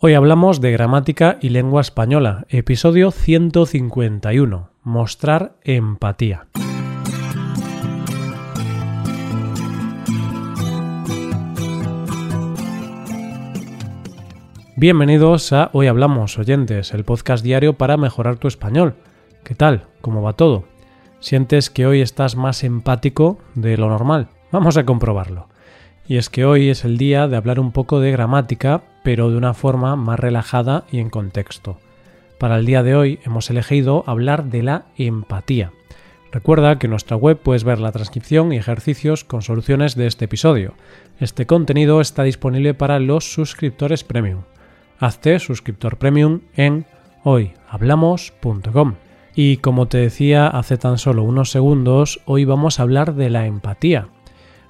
Hoy hablamos de gramática y lengua española, episodio 151, mostrar empatía. Bienvenidos a Hoy Hablamos, oyentes, el podcast diario para mejorar tu español. ¿Qué tal? ¿Cómo va todo? ¿Sientes que hoy estás más empático de lo normal? Vamos a comprobarlo. Y es que hoy es el día de hablar un poco de gramática, pero de una forma más relajada y en contexto. Para el día de hoy hemos elegido hablar de la empatía. Recuerda que en nuestra web puedes ver la transcripción y ejercicios con soluciones de este episodio. Este contenido está disponible para los suscriptores premium. Hazte suscriptor premium en hoyhablamos.com. Y como te decía hace tan solo unos segundos, hoy vamos a hablar de la empatía.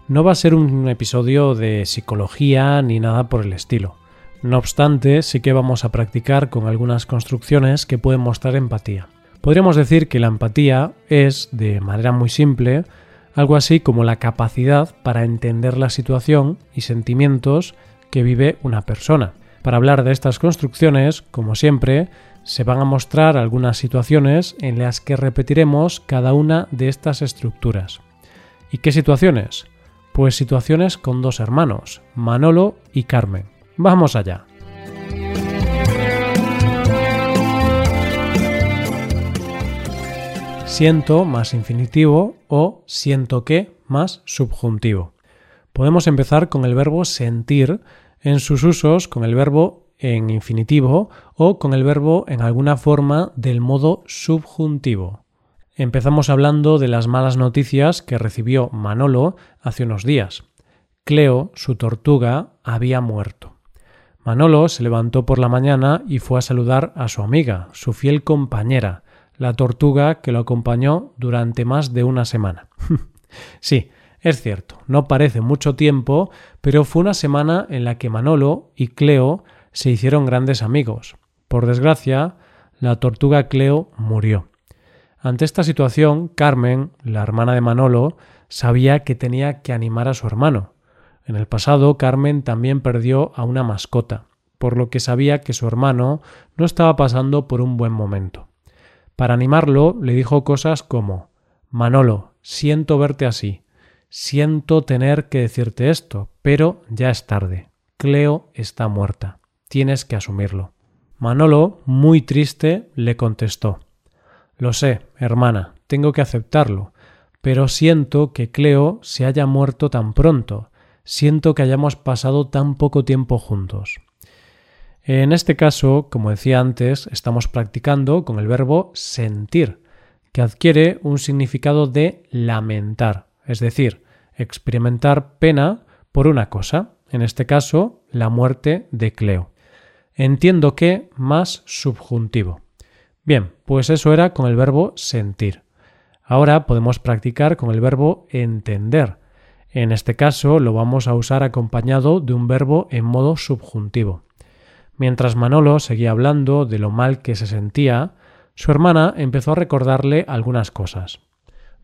No va a ser un episodio de psicología ni nada por el estilo. No obstante, sí que vamos a practicar con algunas construcciones que pueden mostrar empatía. Podríamos decir que la empatía es, de manera muy simple, algo así como la capacidad para entender la situación y sentimientos que vive una persona. Para hablar de estas construcciones, como siempre, se van a mostrar algunas situaciones en las que repetiremos cada una de estas estructuras. ¿Y qué situaciones? Pues situaciones con dos hermanos, Manolo y Carmen. Vamos allá. Siento más infinitivo o siento que más subjuntivo. Podemos empezar con el verbo sentir en sus usos con el verbo en infinitivo o con el verbo en alguna forma del modo subjuntivo. Empezamos hablando de las malas noticias que recibió Manolo hace unos días. Cleo, su tortuga, había muerto. Manolo se levantó por la mañana y fue a saludar a su amiga, su fiel compañera, la tortuga que lo acompañó durante más de una semana. sí, es cierto, no parece mucho tiempo, pero fue una semana en la que Manolo y Cleo se hicieron grandes amigos. Por desgracia, la tortuga Cleo murió. Ante esta situación, Carmen, la hermana de Manolo, sabía que tenía que animar a su hermano. En el pasado, Carmen también perdió a una mascota, por lo que sabía que su hermano no estaba pasando por un buen momento. Para animarlo, le dijo cosas como Manolo, siento verte así, siento tener que decirte esto, pero ya es tarde. Cleo está muerta. Tienes que asumirlo. Manolo, muy triste, le contestó lo sé, hermana, tengo que aceptarlo, pero siento que Cleo se haya muerto tan pronto, siento que hayamos pasado tan poco tiempo juntos. En este caso, como decía antes, estamos practicando con el verbo sentir, que adquiere un significado de lamentar, es decir, experimentar pena por una cosa, en este caso, la muerte de Cleo. Entiendo que más subjuntivo. Bien, pues eso era con el verbo sentir. Ahora podemos practicar con el verbo entender. En este caso lo vamos a usar acompañado de un verbo en modo subjuntivo. Mientras Manolo seguía hablando de lo mal que se sentía, su hermana empezó a recordarle algunas cosas.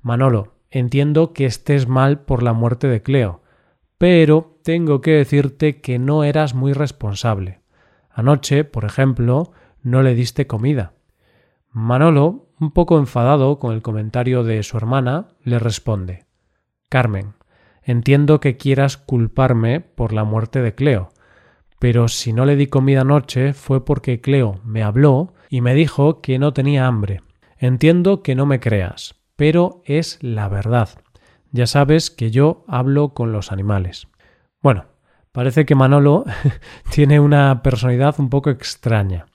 Manolo, entiendo que estés mal por la muerte de Cleo, pero tengo que decirte que no eras muy responsable. Anoche, por ejemplo, no le diste comida. Manolo, un poco enfadado con el comentario de su hermana, le responde Carmen, entiendo que quieras culparme por la muerte de Cleo, pero si no le di comida anoche fue porque Cleo me habló y me dijo que no tenía hambre. Entiendo que no me creas, pero es la verdad. Ya sabes que yo hablo con los animales. Bueno, parece que Manolo tiene una personalidad un poco extraña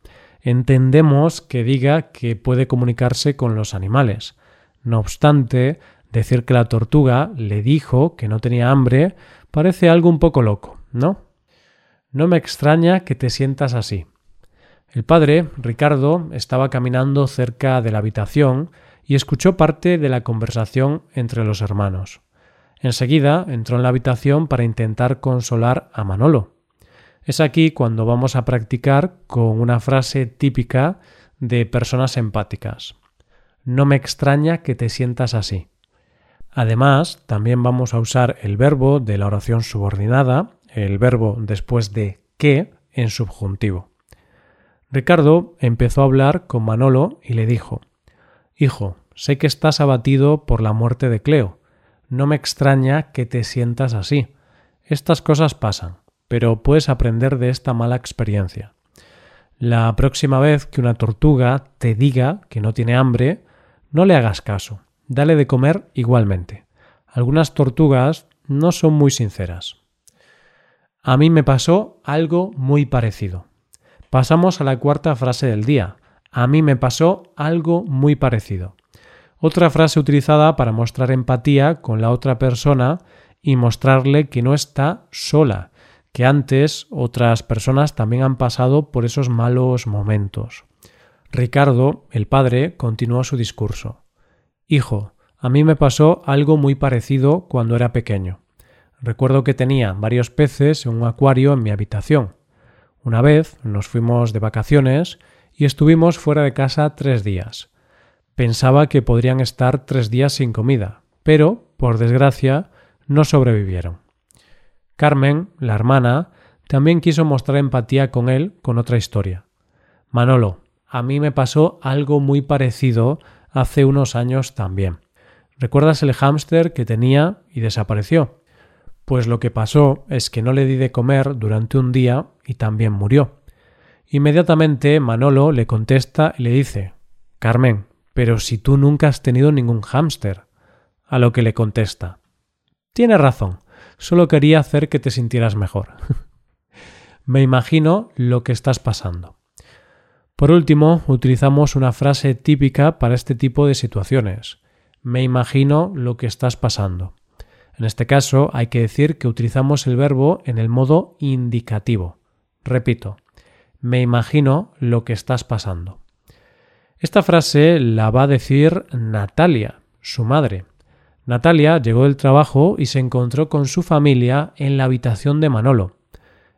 entendemos que diga que puede comunicarse con los animales. No obstante, decir que la tortuga le dijo que no tenía hambre parece algo un poco loco, ¿no? No me extraña que te sientas así. El padre, Ricardo, estaba caminando cerca de la habitación y escuchó parte de la conversación entre los hermanos. Enseguida entró en la habitación para intentar consolar a Manolo. Es aquí cuando vamos a practicar con una frase típica de personas empáticas. No me extraña que te sientas así. Además, también vamos a usar el verbo de la oración subordinada, el verbo después de que, en subjuntivo. Ricardo empezó a hablar con Manolo y le dijo Hijo, sé que estás abatido por la muerte de Cleo. No me extraña que te sientas así. Estas cosas pasan, pero puedes aprender de esta mala experiencia. La próxima vez que una tortuga te diga que no tiene hambre, no le hagas caso, dale de comer igualmente. Algunas tortugas no son muy sinceras. A mí me pasó algo muy parecido. Pasamos a la cuarta frase del día. A mí me pasó algo muy parecido. Otra frase utilizada para mostrar empatía con la otra persona y mostrarle que no está sola, que antes otras personas también han pasado por esos malos momentos. Ricardo, el padre, continuó su discurso. Hijo, a mí me pasó algo muy parecido cuando era pequeño. Recuerdo que tenía varios peces en un acuario en mi habitación. Una vez nos fuimos de vacaciones y estuvimos fuera de casa tres días. Pensaba que podrían estar tres días sin comida, pero, por desgracia, no sobrevivieron. Carmen, la hermana, también quiso mostrar empatía con él con otra historia. Manolo, a mí me pasó algo muy parecido hace unos años también. ¿Recuerdas el hámster que tenía y desapareció? Pues lo que pasó es que no le di de comer durante un día y también murió. Inmediatamente Manolo le contesta y le dice Carmen, pero si tú nunca has tenido ningún hámster. A lo que le contesta Tiene razón, Solo quería hacer que te sintieras mejor. Me imagino lo que estás pasando. Por último, utilizamos una frase típica para este tipo de situaciones. Me imagino lo que estás pasando. En este caso hay que decir que utilizamos el verbo en el modo indicativo. Repito, me imagino lo que estás pasando. Esta frase la va a decir Natalia, su madre. Natalia llegó del trabajo y se encontró con su familia en la habitación de Manolo.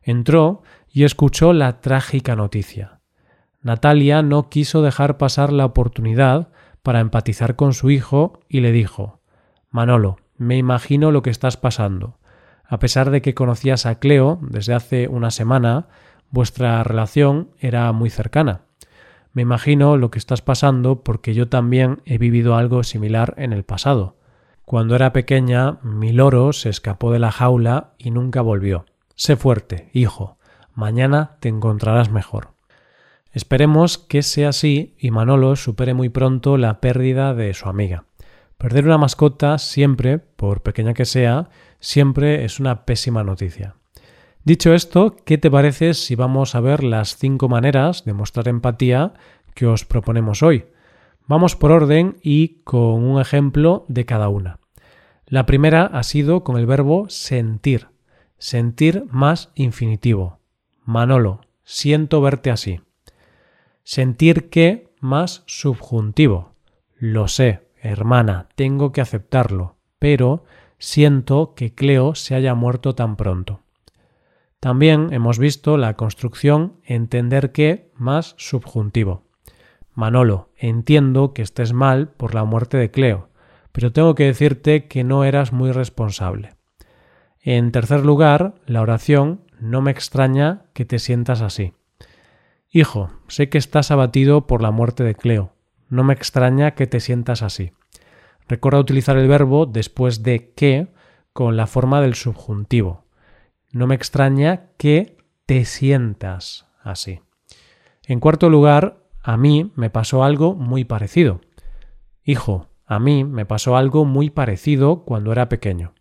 Entró y escuchó la trágica noticia. Natalia no quiso dejar pasar la oportunidad para empatizar con su hijo y le dijo Manolo, me imagino lo que estás pasando. A pesar de que conocías a Cleo desde hace una semana, vuestra relación era muy cercana. Me imagino lo que estás pasando porque yo también he vivido algo similar en el pasado. Cuando era pequeña, mi loro se escapó de la jaula y nunca volvió. Sé fuerte, hijo. Mañana te encontrarás mejor. Esperemos que sea así y Manolo supere muy pronto la pérdida de su amiga. Perder una mascota siempre, por pequeña que sea, siempre es una pésima noticia. Dicho esto, ¿qué te parece si vamos a ver las cinco maneras de mostrar empatía que os proponemos hoy? Vamos por orden y con un ejemplo de cada una. La primera ha sido con el verbo sentir, sentir más infinitivo. Manolo, siento verte así. Sentir que más subjuntivo. Lo sé, hermana, tengo que aceptarlo, pero siento que Cleo se haya muerto tan pronto. También hemos visto la construcción entender que más subjuntivo. Manolo, entiendo que estés mal por la muerte de Cleo, pero tengo que decirte que no eras muy responsable. En tercer lugar, la oración no me extraña que te sientas así. Hijo, sé que estás abatido por la muerte de Cleo. No me extraña que te sientas así. Recuerda utilizar el verbo después de que con la forma del subjuntivo. No me extraña que te sientas así. En cuarto lugar, a mí me pasó algo muy parecido. Hijo, a mí me pasó algo muy parecido cuando era pequeño.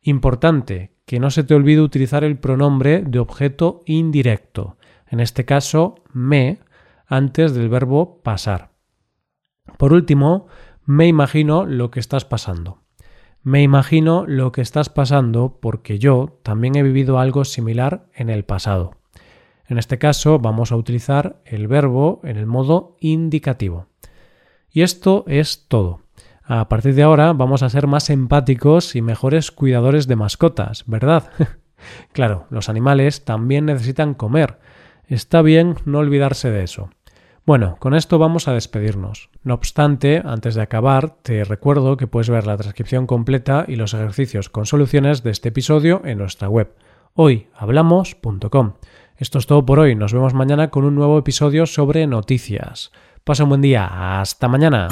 Importante, que no se te olvide utilizar el pronombre de objeto indirecto, en este caso me, antes del verbo pasar. Por último, me imagino lo que estás pasando. Me imagino lo que estás pasando porque yo también he vivido algo similar en el pasado. En este caso vamos a utilizar el verbo en el modo indicativo. Y esto es todo. A partir de ahora vamos a ser más empáticos y mejores cuidadores de mascotas, ¿verdad? claro, los animales también necesitan comer. Está bien no olvidarse de eso. Bueno, con esto vamos a despedirnos. No obstante, antes de acabar, te recuerdo que puedes ver la transcripción completa y los ejercicios con soluciones de este episodio en nuestra web hoyhablamos.com. Esto es todo por hoy. Nos vemos mañana con un nuevo episodio sobre noticias. Pasa un buen día. Hasta mañana.